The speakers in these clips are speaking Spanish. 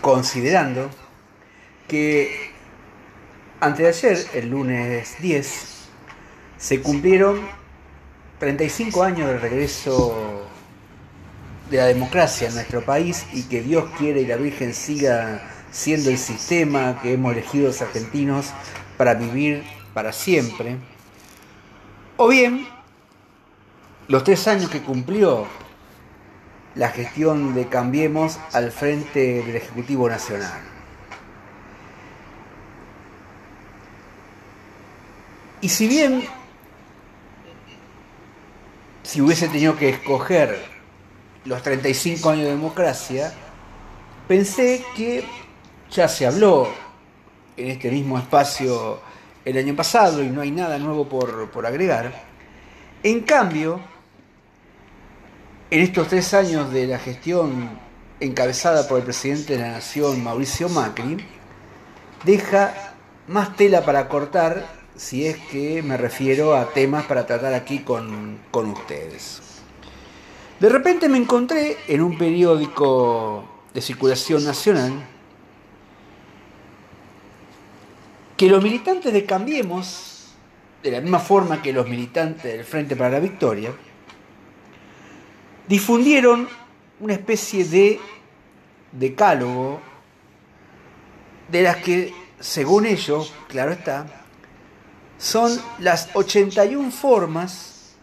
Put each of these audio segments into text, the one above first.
considerando que antes de ayer, el lunes 10, se cumplieron 35 años del regreso de la democracia en nuestro país y que Dios quiere y la Virgen siga siendo el sistema que hemos elegido los argentinos para vivir para siempre. O bien, los tres años que cumplió la gestión de Cambiemos al frente del Ejecutivo Nacional. Y si bien, si hubiese tenido que escoger los 35 años de democracia, pensé que ya se habló en este mismo espacio el año pasado y no hay nada nuevo por, por agregar. En cambio, en estos tres años de la gestión encabezada por el presidente de la Nación, Mauricio Macri, deja más tela para cortar si es que me refiero a temas para tratar aquí con, ustedes. De repente me encontré en un periódico de circulación nacional que los militantes de Cambiemos, de la misma forma que los militantes del Frente para la Victoria, difundieron una especie de decálogo de las que, según ellos, claro está, son las 81 formas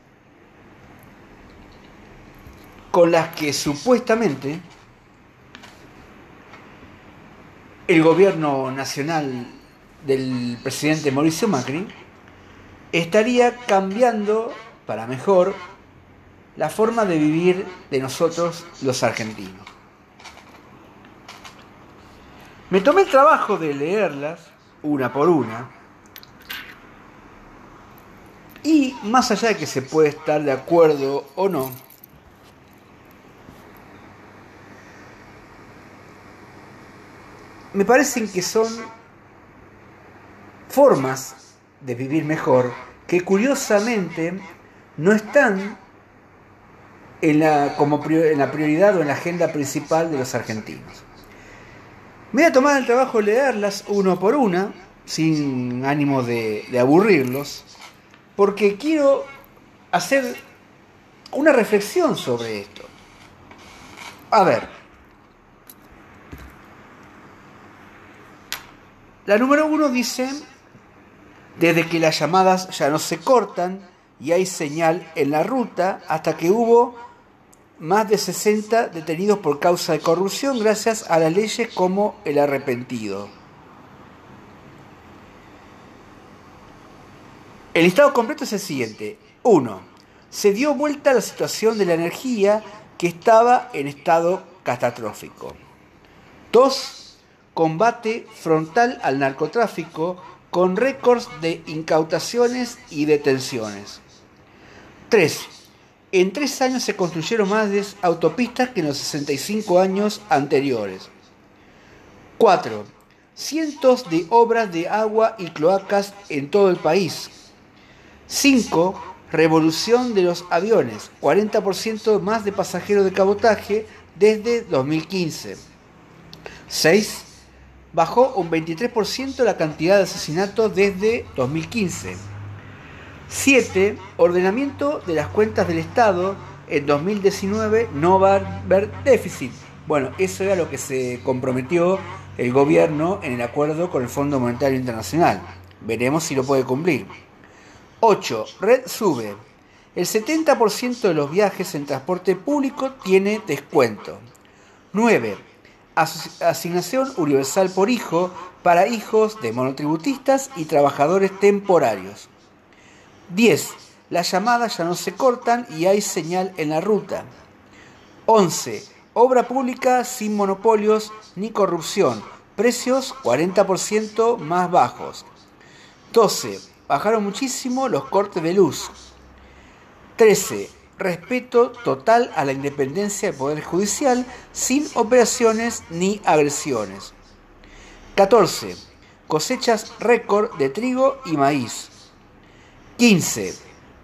con las que supuestamente el gobierno nacional del presidente Mauricio Macri estaría cambiando para mejor la forma de vivir de nosotros los argentinos. Me tomé el trabajo de leerlas una por una y más allá de que se puede estar de acuerdo o no, me parecen que son formas de vivir mejor que curiosamente no están en la, como en la prioridad o en la agenda principal de los argentinos. Me voy a tomar el trabajo de leerlas uno por una, sin ánimo de aburrirlos, porque quiero hacer una reflexión sobre esto. A ver, la número uno dice, desde que las llamadas ya no se cortan y hay señal en la ruta, hasta que hubo más de 60 detenidos por causa de corrupción gracias a las leyes como el arrepentido. El listado completo es el siguiente. 1. Se dio vuelta la situación de la energía que estaba en estado catastrófico. 2. Combate frontal al narcotráfico con récords de incautaciones y detenciones. 3. En tres años se construyeron más de autopistas que en los 65 años anteriores. 4. Cientos de obras de agua y cloacas en todo el país, 5. Revolución de los aviones, 40% más de pasajeros de cabotaje desde 2015. 6. Bajó un 23% la cantidad de asesinatos desde 2015. 7. Ordenamiento de las cuentas del Estado. En 2019 no va a haber déficit. Bueno, eso era lo que se comprometió el gobierno en el acuerdo con el Fondo Monetario Internacional. Veremos si lo puede cumplir. 8. Red sube. El 70% de los viajes en transporte público tiene descuento. 9. Asignación universal por hijo para hijos de monotributistas y trabajadores temporarios. 10. Las llamadas ya no se cortan y hay señal en la ruta. 11. Obra pública sin monopolios ni corrupción. Precios 40% más bajos. 12 bajaron muchísimo los cortes de luz. 13. Respeto total a la independencia del Poder Judicial sin operaciones ni agresiones. 14. Cosechas récord de trigo y maíz. 15.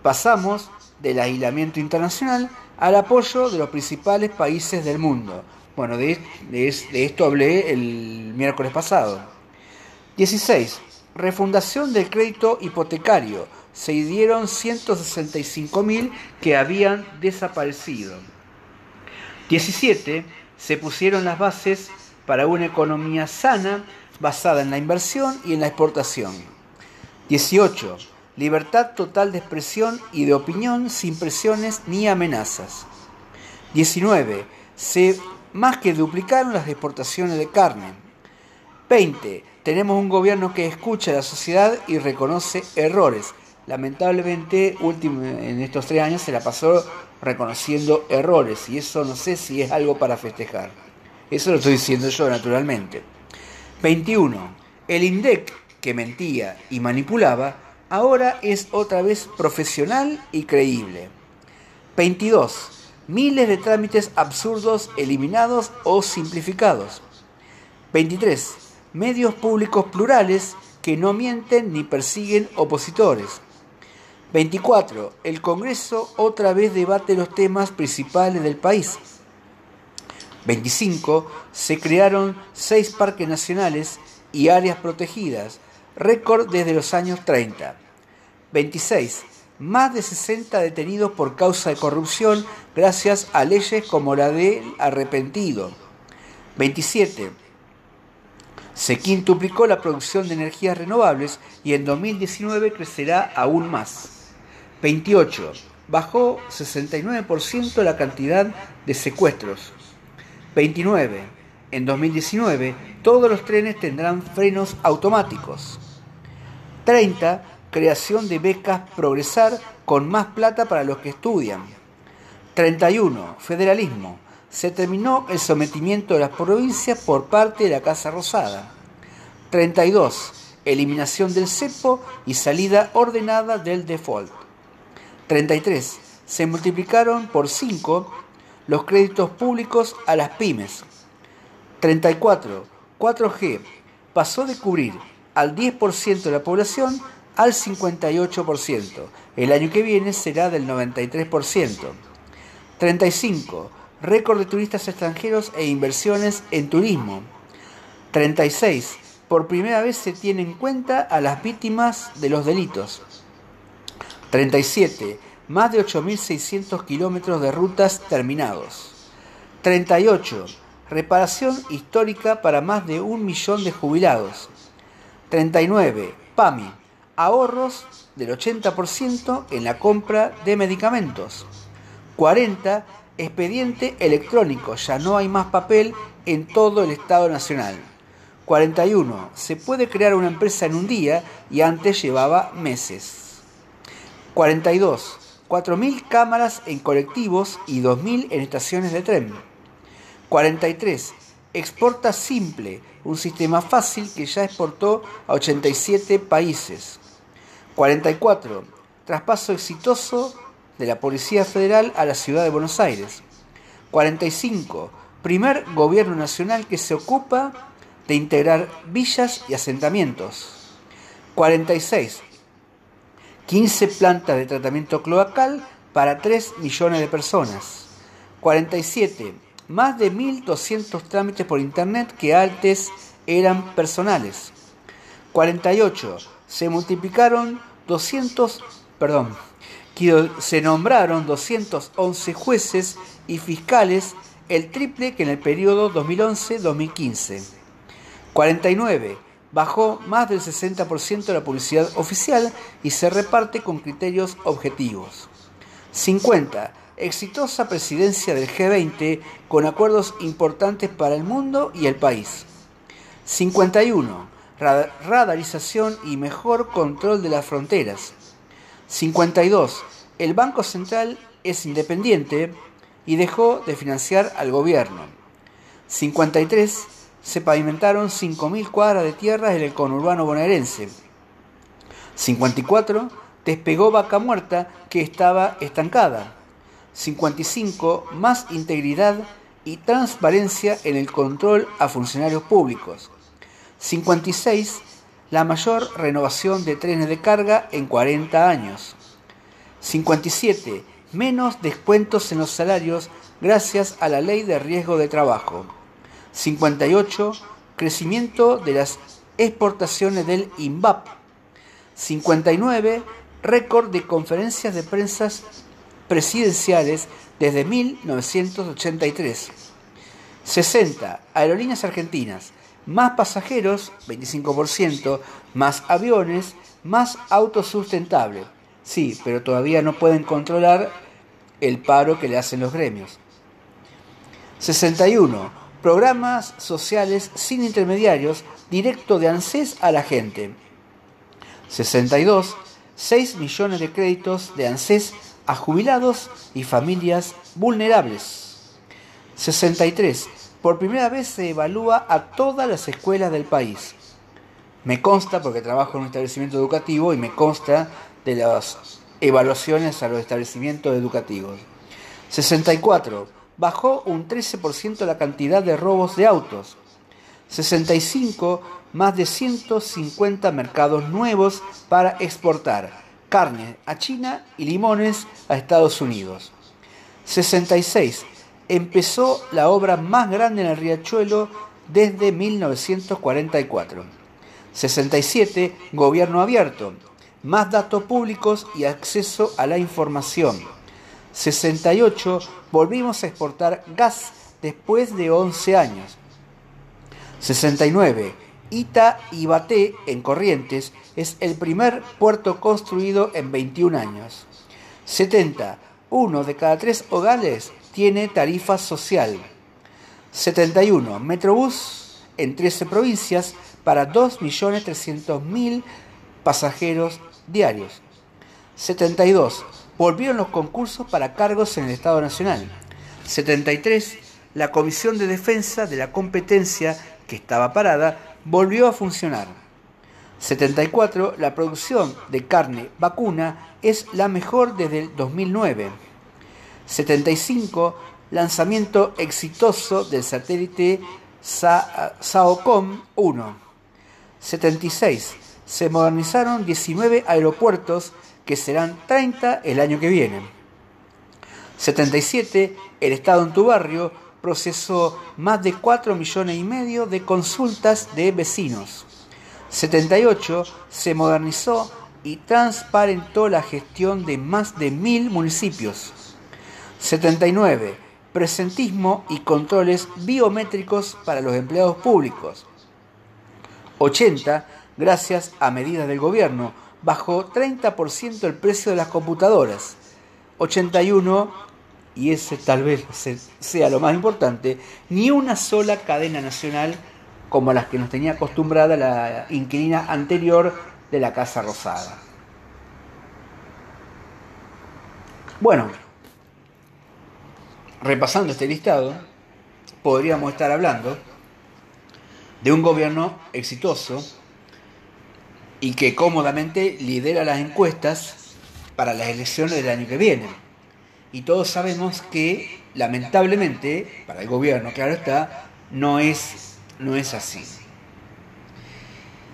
Pasamos del aislamiento internacional al apoyo de los principales países del mundo. Bueno, de, esto hablé el miércoles pasado. 16. Refundación del crédito hipotecario. Se dieron 165.000 que habían desaparecido. 17. Se pusieron las bases para una economía sana basada en la inversión y en la exportación. 18. Libertad total de expresión y de opinión sin presiones ni amenazas. 19. Se más que duplicaron las exportaciones de carne. 20. Tenemos un gobierno que escucha a la sociedad y reconoce errores. Lamentablemente, último, en estos tres años se la pasó reconociendo errores y eso no sé si es algo para festejar. Eso lo estoy diciendo yo naturalmente. 21. El INDEC, que mentía y manipulaba, ahora es otra vez profesional y creíble. 22. Miles de trámites absurdos eliminados o simplificados. 23. Medios públicos plurales que no mienten ni persiguen opositores. 24. El Congreso otra vez debate los temas principales del país. 25. Se crearon seis parques nacionales y áreas protegidas, récord desde los años 30. 26 más de 60 detenidos por causa de corrupción gracias a leyes como la del arrepentido. 27. Se quintuplicó la producción de energías renovables y en 2019 crecerá aún más. 28. Bajó 69% la cantidad de secuestros. 29. En 2019 todos los trenes tendrán frenos automáticos. 30 creación de becas Progresar con más plata para los que estudian. 31. Federalismo. Se terminó el sometimiento de las provincias por parte de la Casa Rosada. 32. Eliminación del cepo y salida ordenada del default. 33. Se multiplicaron por 5 los créditos públicos a las pymes. 34. 4G pasó de cubrir al 10% de la población al 58%. El año que viene será del 93%. 35. Récord de turistas extranjeros e inversiones en turismo. 36. Por primera vez se tiene en cuenta a las víctimas de los delitos. 37. Más de 8.600 kilómetros de rutas terminados. 38. Reparación histórica para más de un millón de jubilados. 39. PAMI ahorros del 80% en la compra de medicamentos. 40. Expediente electrónico, ya no hay más papel en todo el Estado Nacional. 41. Se puede crear una empresa en un día y antes llevaba meses. 42. 4.000 cámaras en colectivos y 2.000 en estaciones de tren. 43. Exporta Simple, un sistema fácil que ya exportó a 87 países. 44. Traspaso exitoso de la Policía Federal a la ciudad de Buenos Aires. 45. Primer gobierno nacional que se ocupa de integrar villas y asentamientos. 46. 15 plantas de tratamiento cloacal para 3 millones de personas. 47. Más de 1.200 trámites por Internet que antes eran personales. 48 se multiplicaron 200, perdón, se nombraron 211 jueces y fiscales, el triple que en el periodo 2011-2015. 49. Bajó más del 60% de la publicidad oficial y se reparte con criterios objetivos. 50. Exitosa presidencia del G20 con acuerdos importantes para el mundo y el país. 51 radarización y mejor control de las fronteras. 52. El Banco Central es independiente y dejó de financiar al gobierno. 53. Se pavimentaron 5.000 cuadras de tierra en el conurbano bonaerense. 54. Despegó Vaca Muerta que estaba estancada. 55. Más integridad y transparencia en el control a funcionarios públicos. 56. La mayor renovación de trenes de carga en 40 años. 57. Menos descuentos en los salarios gracias a la ley de riesgo de trabajo. 58. Crecimiento de las exportaciones del INVAP. 59. Récord de conferencias de prensa presidenciales desde 1983. 60. Aerolíneas argentinas. Más pasajeros, 25%, más aviones, más autosustentable. Sí, pero todavía no pueden controlar el paro que le hacen los gremios. 61. Programas sociales sin intermediarios, directo de ANSES a la gente. 62. 6 millones de créditos de ANSES a jubilados y familias vulnerables. 63. Por primera vez se evalúa a todas las escuelas del país. Me consta, porque trabajo en un establecimiento educativo, y me consta de las evaluaciones a los establecimientos educativos. 64. Bajó un 13% la cantidad de robos de autos. 65. Más de 150 mercados nuevos para exportar carne a China y limones a Estados Unidos. 66. Empezó la obra más grande en el riachuelo desde 1944. 67. Gobierno abierto más datos públicos y acceso a la información. 68. Volvimos a exportar gas después de 11 años. 69. Ita Ibaté en Corrientes es el primer puerto construido en 21 años. 70. Uno de cada tres hogares tiene tarifa social. 71. Metrobús en 13 provincias para 2.300.000 pasajeros diarios. 72. Volvieron los concursos para cargos en el Estado Nacional. 73. La Comisión de Defensa de la Competencia, que estaba parada, volvió a funcionar. 74. La producción de carne vacuna es la mejor desde el 2009. 75. Lanzamiento exitoso del satélite SAOCOM 1. 76 se modernizaron 19 aeropuertos que serán 30 el año que viene. 77. El Estado en tu barrio procesó más de 4 millones y medio de consultas de vecinos. 78. Se modernizó y transparentó la gestión de más de mil municipios. 79. Presentismo y controles biométricos para los empleados públicos. 80 gracias a medidas del gobierno. Bajó 30% el precio de las computadoras. 81, y ese tal vez sea lo más importante, ni una sola cadena nacional como las que nos tenía acostumbrada la inquilina anterior de la Casa Rosada. Bueno, repasando este listado, podríamos estar hablando de un gobierno exitoso y que cómodamente lidera las encuestas para las elecciones del año que viene. Y todos sabemos que, lamentablemente, para el gobierno, claro está, no es, no es así.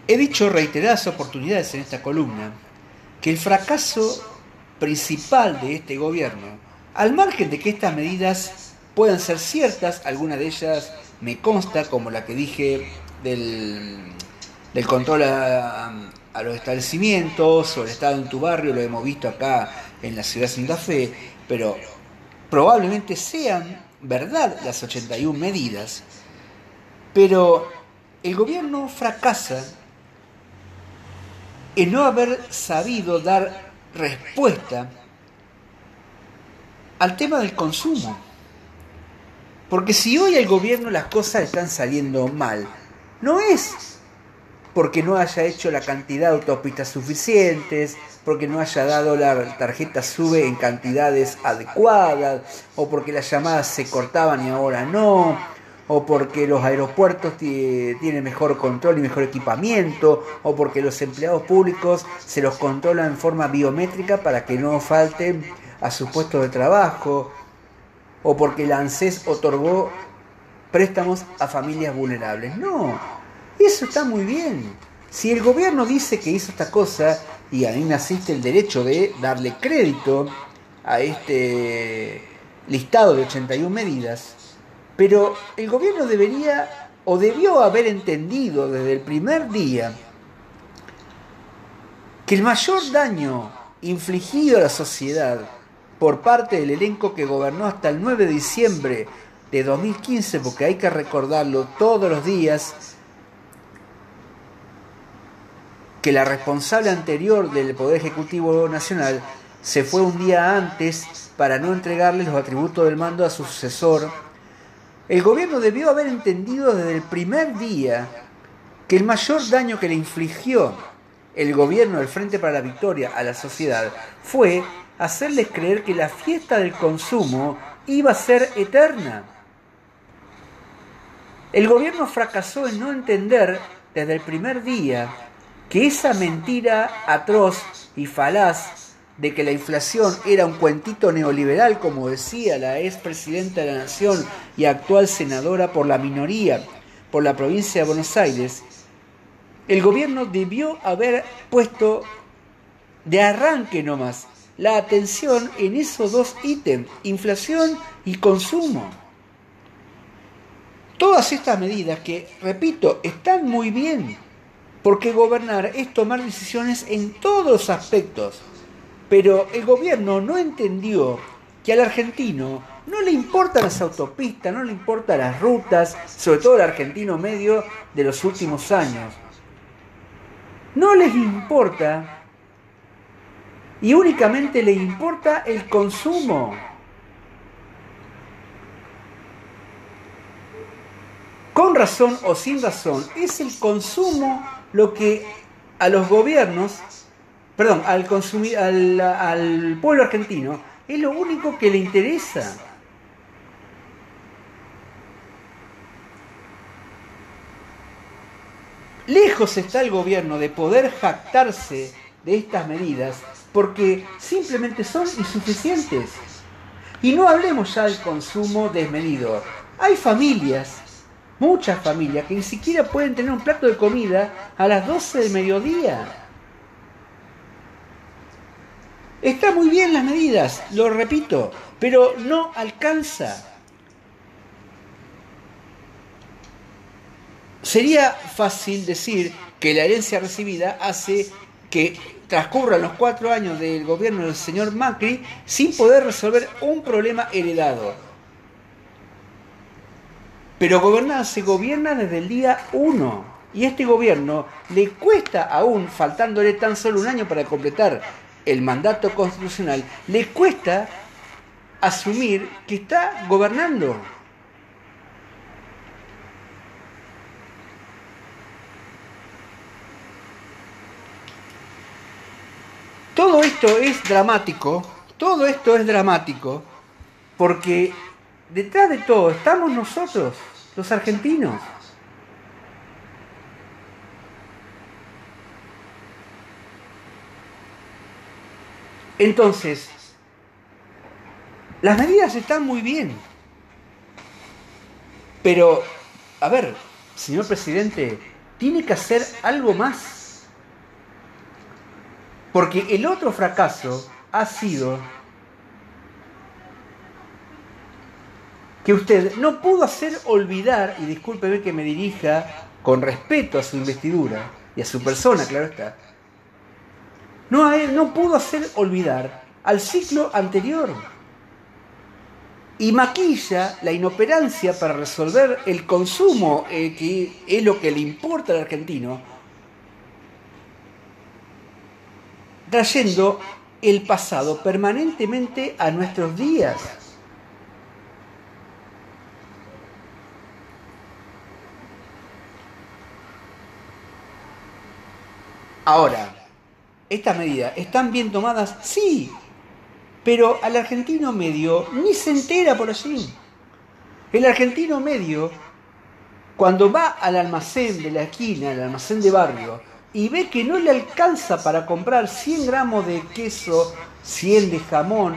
He dicho reiteradas oportunidades en esta columna que el fracaso principal de este gobierno, al margen de que estas medidas puedan ser ciertas, algunas de ellas me consta, como la que dije del, control a, a los establecimientos o el estado en tu barrio, lo hemos visto acá en la ciudad de Santa Fe, pero probablemente sean verdad las 81 medidas, pero el gobierno fracasa en no haber sabido dar respuesta al tema del consumo. Porque si hoy al gobierno las cosas están saliendo mal, no es porque no haya hecho la cantidad de autopistas suficientes, porque no haya dado la tarjeta SUBE en cantidades adecuadas, o porque las llamadas se cortaban y ahora no, o porque los aeropuertos tienen mejor control y mejor equipamiento, o porque los empleados públicos se los controlan en forma biométrica para que no falten a sus puestos de trabajo, o porque la ANSES otorgó préstamos a familias vulnerables. No, eso está muy bien. Si el gobierno dice que hizo esta cosa, y a mí me asiste el derecho de darle crédito a este listado de 81 medidas, pero el gobierno debería o debió haber entendido desde el primer día que el mayor daño infligido a la sociedad por parte del elenco que gobernó hasta el 9 de diciembre de 2015, porque hay que recordarlo todos los días, que la responsable anterior del Poder Ejecutivo Nacional se fue un día antes para no entregarle los atributos del mando a su sucesor. El gobierno debió haber entendido desde el primer día que el mayor daño que le infligió el gobierno del Frente para la Victoria a la sociedad fue hacerles creer que la fiesta del consumo iba a ser eterna. El gobierno fracasó en no entender desde el primer día que esa mentira atroz y falaz de que la inflación era un cuentito neoliberal, como decía la ex presidenta de la Nación y actual senadora por la minoría por la provincia de Buenos Aires, el gobierno debió haber puesto de arranque nomás la atención en esos dos ítems, inflación y consumo. Todas estas medidas que, repito, están muy bien, porque gobernar es tomar decisiones en todos los aspectos, pero el gobierno no entendió que al argentino no le importan las autopistas, no le importan las rutas, sobre todo el argentino medio de los últimos años. No les importa y únicamente le importa el consumo. Con razón o sin razón, es el consumo lo que a los gobiernos, perdón, al, consumir, al, al pueblo argentino, es lo único que le interesa. Lejos está el gobierno de poder jactarse de estas medidas porque simplemente son insuficientes. Y no hablemos ya del consumo desmedido. Hay familias, muchas familias, que ni siquiera pueden tener un plato de comida a las 12 del mediodía. Está muy bien las medidas, lo repito, pero no alcanza. Sería fácil decir que la herencia recibida hace que transcurran los cuatro años del gobierno del señor Macri sin poder resolver un problema heredado. Pero gobernar se gobierna desde el día uno. Y este gobierno le cuesta aún, faltándole tan solo un año para completar el mandato constitucional, le cuesta asumir que está gobernando. Todo esto es dramático, todo esto es dramático, porque detrás de todo estamos nosotros, los argentinos. Entonces, las medidas están muy bien, pero, a ver, señor presidente, tiene que hacer algo más. Porque el otro fracaso ha sido que usted no pudo hacer olvidar, y discúlpeme que me dirija con respeto a su investidura y a su persona, claro está, no, pudo hacer olvidar al ciclo anterior. Y maquilla la inoperancia para resolver el consumo, eh, que es lo que le importa al argentino, trayendo el pasado permanentemente a nuestros días. Ahora, estas medidas están bien tomadas, sí, pero al argentino medio ni se entera por allí. El argentino medio, cuando va al almacén de la esquina, al almacén de barrio, y ve que no le alcanza para comprar 100 gramos de queso, 100 de jamón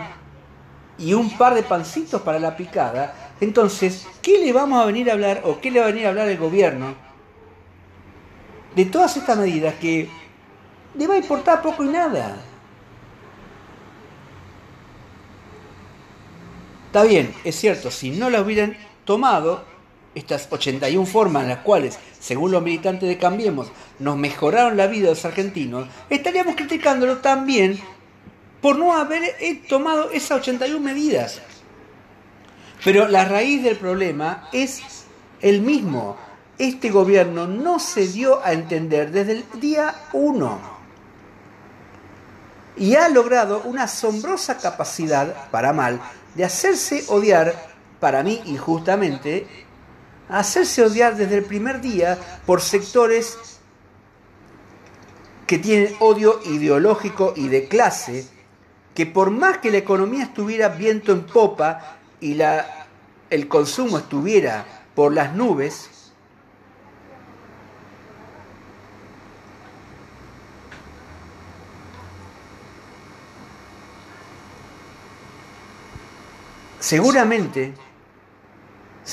y un par de pancitos para la picada, entonces, ¿qué le vamos a venir a hablar o qué le va a venir a hablar el gobierno de todas estas medidas que le va a importar poco y nada? Está bien, es cierto, si no la hubieran tomado, estas 81 formas en las cuales, según los militantes de Cambiemos, nos mejoraron la vida de los argentinos, estaríamos criticándolo también por no haber eh, tomado esas 81 medidas. Pero la raíz del problema es el mismo. Este gobierno no se dio a entender desde el día 1 y ha logrado una asombrosa capacidad, para mal, de hacerse odiar, para mí injustamente, hacerse odiar desde el primer día por sectores que tienen odio ideológico y de clase, que por más que la economía estuviera viento en popa y la, el consumo estuviera por las nubes, seguramente se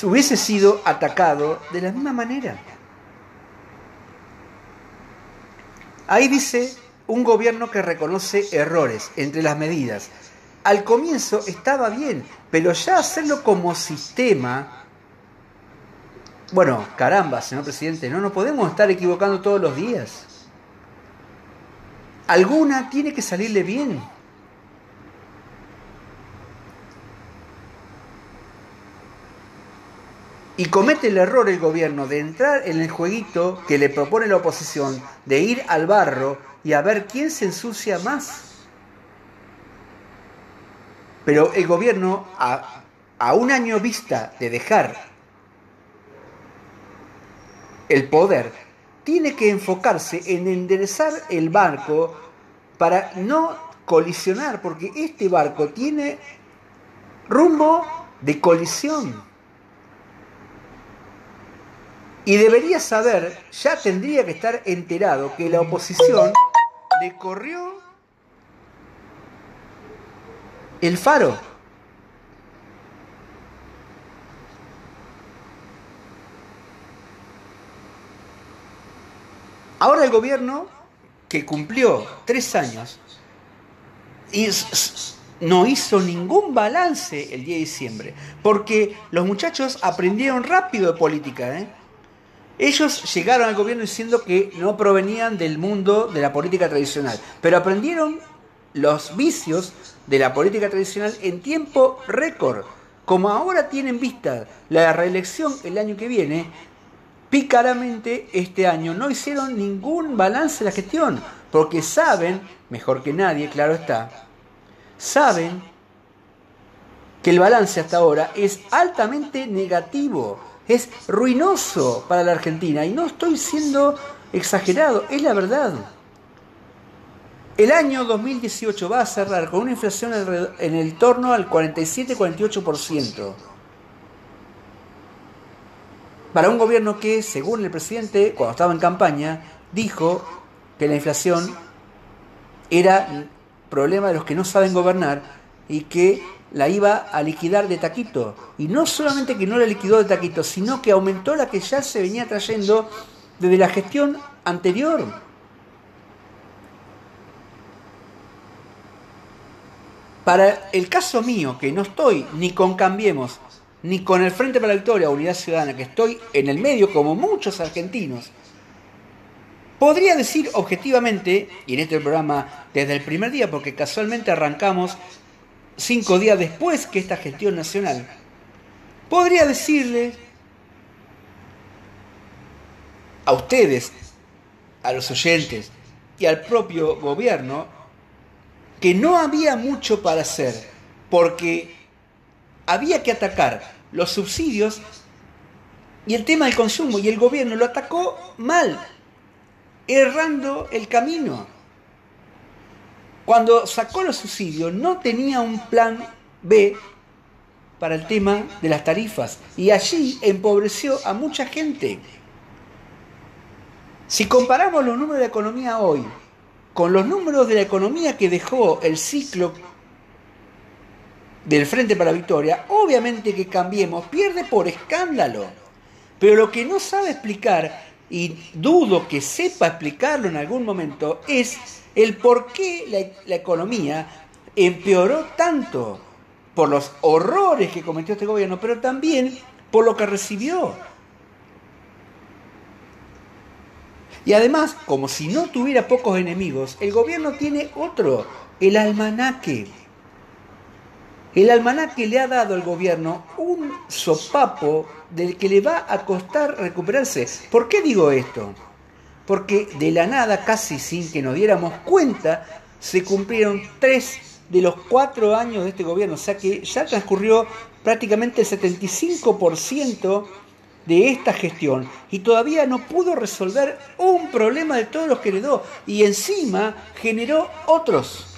hubiese sido atacado de la misma manera. Ahí dice un gobierno que reconoce errores entre las medidas. Al comienzo estaba bien, pero ya hacerlo como sistema... Bueno, caramba, señor presidente, no nos podemos estar equivocando todos los días. Alguna tiene que salirle bien. Y comete el error el gobierno de entrar en el jueguito que le propone la oposición, de ir al barro y a ver quién se ensucia más. Pero el gobierno, a, a un año vista de dejar el poder, tiene que enfocarse en enderezar el barco para no colisionar, porque este barco tiene rumbo de colisión. Y debería saber, ya tendría que estar enterado, que la oposición le corrió el faro. Ahora el gobierno, que cumplió tres años, no hizo ningún balance el día de diciembre, porque los muchachos aprendieron rápido de política. ¿eh? Ellos llegaron al gobierno diciendo que no provenían del mundo de la política tradicional, pero aprendieron los vicios de la política tradicional en tiempo récord. Como ahora tienen vista la reelección el año que viene, pícaramente este año no hicieron ningún balance de la gestión, porque saben, mejor que nadie, claro está, saben que el balance hasta ahora es altamente negativo es ruinoso para la Argentina. Y no estoy siendo exagerado, es la verdad. El año 2018 va a cerrar con una inflación en el torno al 47-48%. Para un gobierno que, según el presidente, cuando estaba en campaña, dijo que la inflación era problema de los que no saben gobernar y que la iba a liquidar de taquito. Y no solamente que no la liquidó de taquito, sino que aumentó la que ya se venía trayendo desde la gestión anterior. Para el caso mío, que no estoy ni con Cambiemos, ni con el Frente para la Victoria, Unidad Ciudadana, que estoy en el medio como muchos argentinos, podría decir objetivamente, y en este programa desde el primer día, porque casualmente arrancamos cinco días después que esta gestión nacional, podría decirle a ustedes, a los oyentes y al propio gobierno que no había mucho para hacer, porque había que atacar los subsidios y el tema del consumo, y el gobierno lo atacó mal, errando el camino. Cuando sacó los subsidios no tenía un plan B para el tema de las tarifas y allí empobreció a mucha gente. Si comparamos los números de economía hoy con los números de la economía que dejó el ciclo del Frente para la Victoria, obviamente que cambiemos, pierde por escándalo. Pero lo que no sabe explicar, y dudo que sepa explicarlo en algún momento, es el por qué la, economía empeoró tanto. por los horrores que cometió este gobierno, pero también por lo que recibió. Y además, como si no tuviera pocos enemigos, el gobierno tiene otro, el almanaque. El almanaque le ha dado al gobierno un sopapo del que le va a costar recuperarse. ¿Por qué digo esto? Porque de la nada, casi sin que nos diéramos cuenta, se cumplieron tres de los cuatro años de este gobierno. O sea que ya transcurrió prácticamente el 75% de esta gestión y todavía no pudo resolver un problema de todos los que heredó y encima generó otros.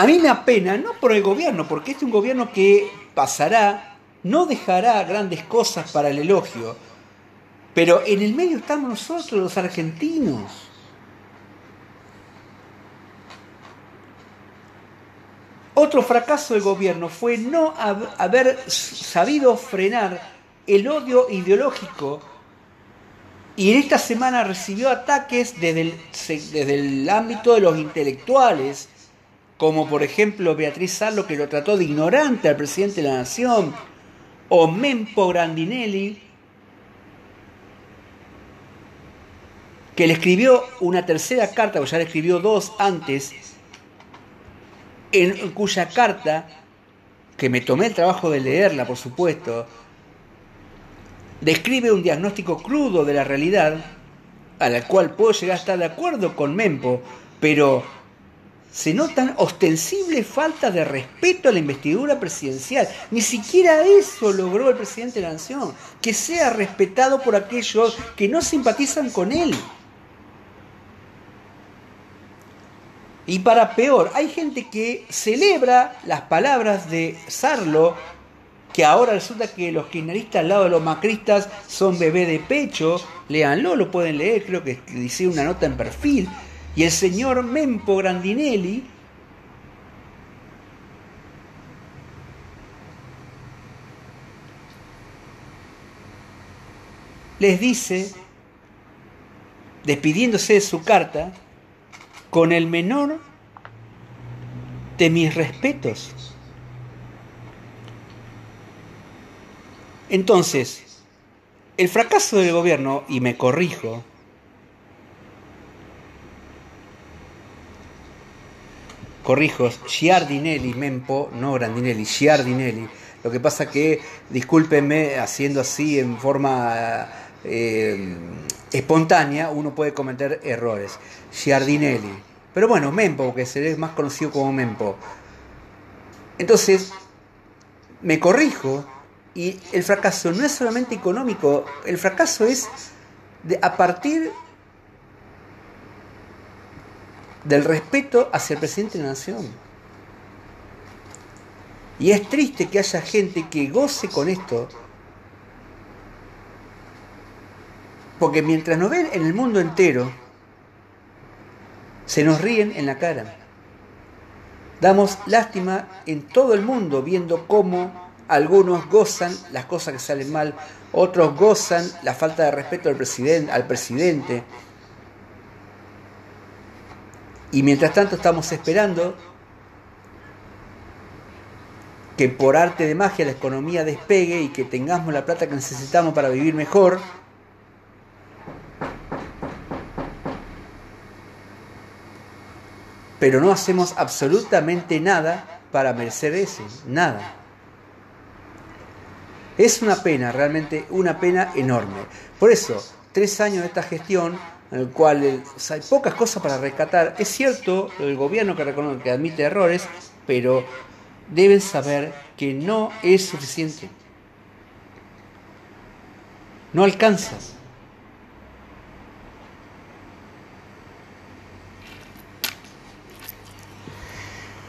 A mí me apena, no por el gobierno, porque este es un gobierno que pasará, no dejará grandes cosas para el elogio, pero en el medio estamos nosotros, los argentinos. Otro fracaso del gobierno fue no haber sabido frenar el odio ideológico. Y en esta semana recibió ataques desde el, desde el ámbito de los intelectuales, como por ejemplo Beatriz Sarlo, que lo trató de ignorante al presidente de la Nación, o Mempo Grandinelli, que le escribió una tercera carta, o ya le escribió dos antes, en cuya carta, que me tomé el trabajo de leerla, por supuesto, describe un diagnóstico crudo de la realidad, a la cual puedo llegar a estar de acuerdo con Mempo, pero se notan ostensible falta de respeto a la investidura presidencial. Ni siquiera eso logró el presidente de la Nación, que sea respetado por aquellos que no simpatizan con él. Y para peor, hay gente que celebra las palabras de Sarlo, que ahora resulta que los kirchneristas al lado de los macristas son bebé de pecho. Léanlo, lo pueden leer, creo que dice una nota en perfil y el señor Mempo Grandinelli les dice, despidiéndose de su carta, con el menor de mis respetos. Entonces, el fracaso del gobierno, y me corrijo, corrijo, Giardinelli, Mempo, no Grandinelli, Giardinelli. Lo que pasa que, discúlpenme, haciendo así en forma eh, espontánea, uno puede cometer errores. Giardinelli. Pero bueno, Mempo, que se ve más conocido como Mempo. Entonces, me corrijo y el fracaso no es solamente económico, el fracaso es de, a partir del respeto hacia el presidente de la nación. Y es triste que haya gente que goce con esto, porque mientras nos ven en el mundo entero, se nos ríen en la cara. Damos lástima en todo el mundo viendo cómo algunos gozan las cosas que salen mal, otros gozan la falta de respeto al presidente, al presidente y mientras tanto estamos esperando que por arte de magia la economía despegue y que tengamos la plata que necesitamos para vivir mejor. Pero no hacemos absolutamente nada para merecer eso, nada. Es una pena, realmente una pena enorme. Por eso, tres años de esta gestión en el cual hay pocas cosas para rescatar. Es cierto, el gobierno que reconoce que admite errores, pero deben saber que no es suficiente. No alcanza.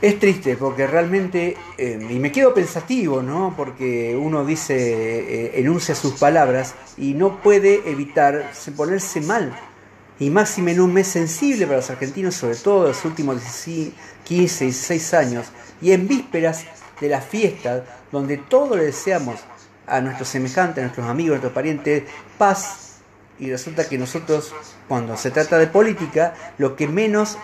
Es triste porque realmente, eh, y me quedo pensativo, ¿no? Porque uno dice, eh, enuncia sus palabras y no puede evitar ponerse mal y máxime en un mes sensible para los argentinos, sobre todo los últimos 15, 16 años, y en vísperas de la fiesta, donde todos le deseamos a nuestros semejantes, a nuestros amigos, a nuestros parientes, paz. Y resulta que nosotros, cuando se trata de política, lo que menos,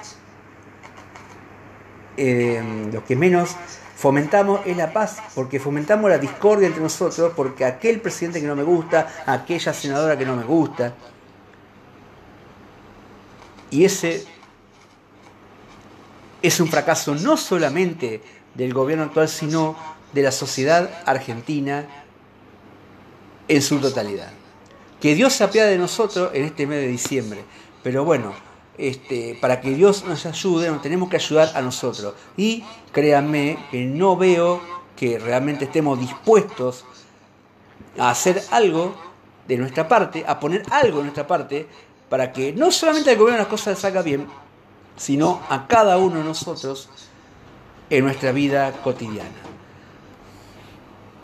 eh, lo que menos fomentamos es la paz, porque fomentamos la discordia entre nosotros, porque aquel presidente que no me gusta, aquella senadora que no me gusta. Y ese es un fracaso no solamente del gobierno actual, sino de la sociedad argentina en su totalidad. Que Dios se apiade de nosotros en este mes de diciembre. Pero bueno, este, para que Dios nos ayude, nos tenemos que ayudar a nosotros. Y créanme que no veo que realmente estemos dispuestos a hacer algo de nuestra parte, a poner algo de nuestra parte, para que no solamente al gobierno las cosas salga bien, sino a cada uno de nosotros en nuestra vida cotidiana.